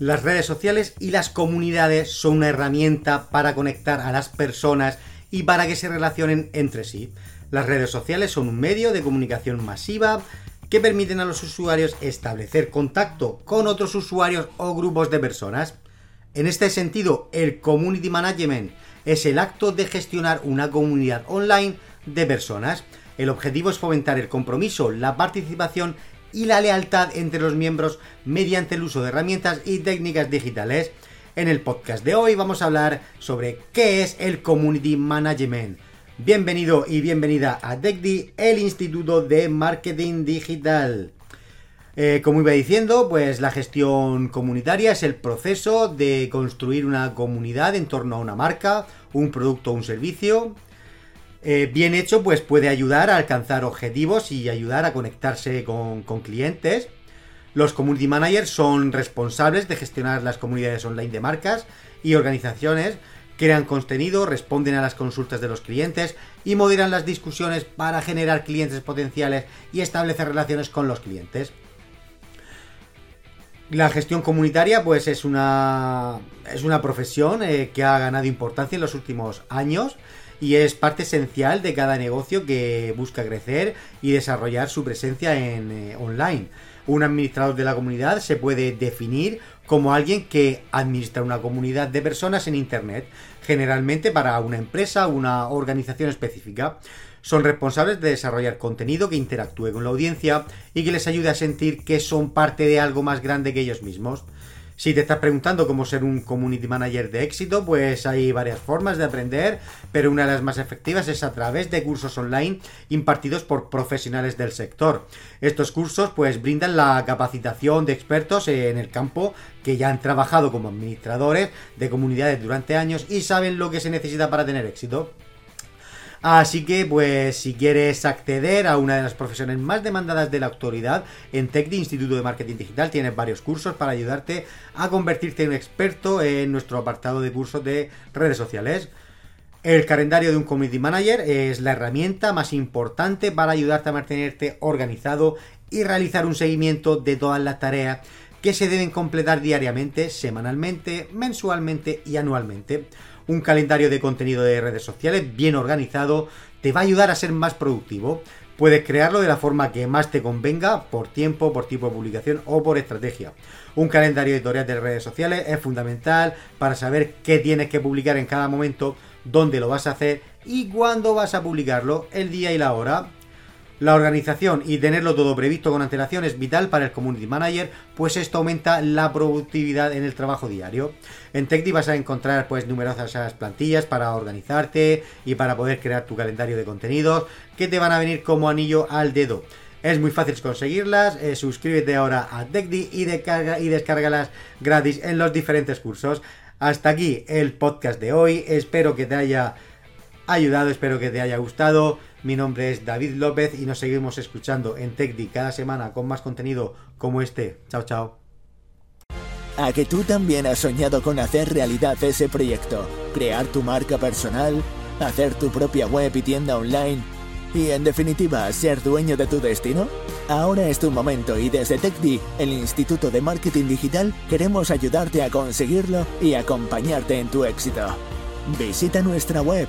Las redes sociales y las comunidades son una herramienta para conectar a las personas y para que se relacionen entre sí. Las redes sociales son un medio de comunicación masiva que permiten a los usuarios establecer contacto con otros usuarios o grupos de personas. En este sentido, el community management es el acto de gestionar una comunidad online de personas. El objetivo es fomentar el compromiso, la participación y la lealtad entre los miembros mediante el uso de herramientas y técnicas digitales. En el podcast de hoy vamos a hablar sobre qué es el Community Management. Bienvenido y bienvenida a DECDI, el Instituto de Marketing Digital. Eh, como iba diciendo, pues la gestión comunitaria es el proceso de construir una comunidad en torno a una marca, un producto o un servicio. Eh, bien hecho, pues puede ayudar a alcanzar objetivos y ayudar a conectarse con, con clientes. Los community managers son responsables de gestionar las comunidades online de marcas y organizaciones, crean contenido, responden a las consultas de los clientes y moderan las discusiones para generar clientes potenciales y establecer relaciones con los clientes. La gestión comunitaria, pues es una, es una profesión eh, que ha ganado importancia en los últimos años y es parte esencial de cada negocio que busca crecer y desarrollar su presencia en eh, online. Un administrador de la comunidad se puede definir como alguien que administra una comunidad de personas en internet, generalmente para una empresa o una organización específica. Son responsables de desarrollar contenido que interactúe con la audiencia y que les ayude a sentir que son parte de algo más grande que ellos mismos. Si te estás preguntando cómo ser un community manager de éxito, pues hay varias formas de aprender, pero una de las más efectivas es a través de cursos online impartidos por profesionales del sector. Estos cursos pues brindan la capacitación de expertos en el campo que ya han trabajado como administradores de comunidades durante años y saben lo que se necesita para tener éxito. Así que, pues, si quieres acceder a una de las profesiones más demandadas de la actualidad, en TECDI, Instituto de Marketing Digital, tienes varios cursos para ayudarte a convertirte en experto en nuestro apartado de cursos de redes sociales. El calendario de un Community Manager es la herramienta más importante para ayudarte a mantenerte organizado y realizar un seguimiento de todas las tareas que se deben completar diariamente, semanalmente, mensualmente y anualmente. Un calendario de contenido de redes sociales bien organizado te va a ayudar a ser más productivo. Puedes crearlo de la forma que más te convenga, por tiempo, por tipo de publicación o por estrategia. Un calendario editorial de redes sociales es fundamental para saber qué tienes que publicar en cada momento, dónde lo vas a hacer y cuándo vas a publicarlo, el día y la hora. La organización y tenerlo todo previsto con antelación es vital para el community manager, pues esto aumenta la productividad en el trabajo diario. En TechDi vas a encontrar pues numerosas plantillas para organizarte y para poder crear tu calendario de contenidos que te van a venir como anillo al dedo. Es muy fácil conseguirlas, eh, suscríbete ahora a TechDi y, y descárgalas gratis en los diferentes cursos. Hasta aquí el podcast de hoy, espero que te haya ayudado, espero que te haya gustado. Mi nombre es David López y nos seguimos escuchando en TechDi cada semana con más contenido como este. Chao, chao. A que tú también has soñado con hacer realidad ese proyecto, crear tu marca personal, hacer tu propia web y tienda online y en definitiva ser dueño de tu destino. Ahora es tu momento y desde TechDi, el Instituto de Marketing Digital, queremos ayudarte a conseguirlo y acompañarte en tu éxito. Visita nuestra web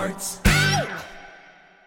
Oh,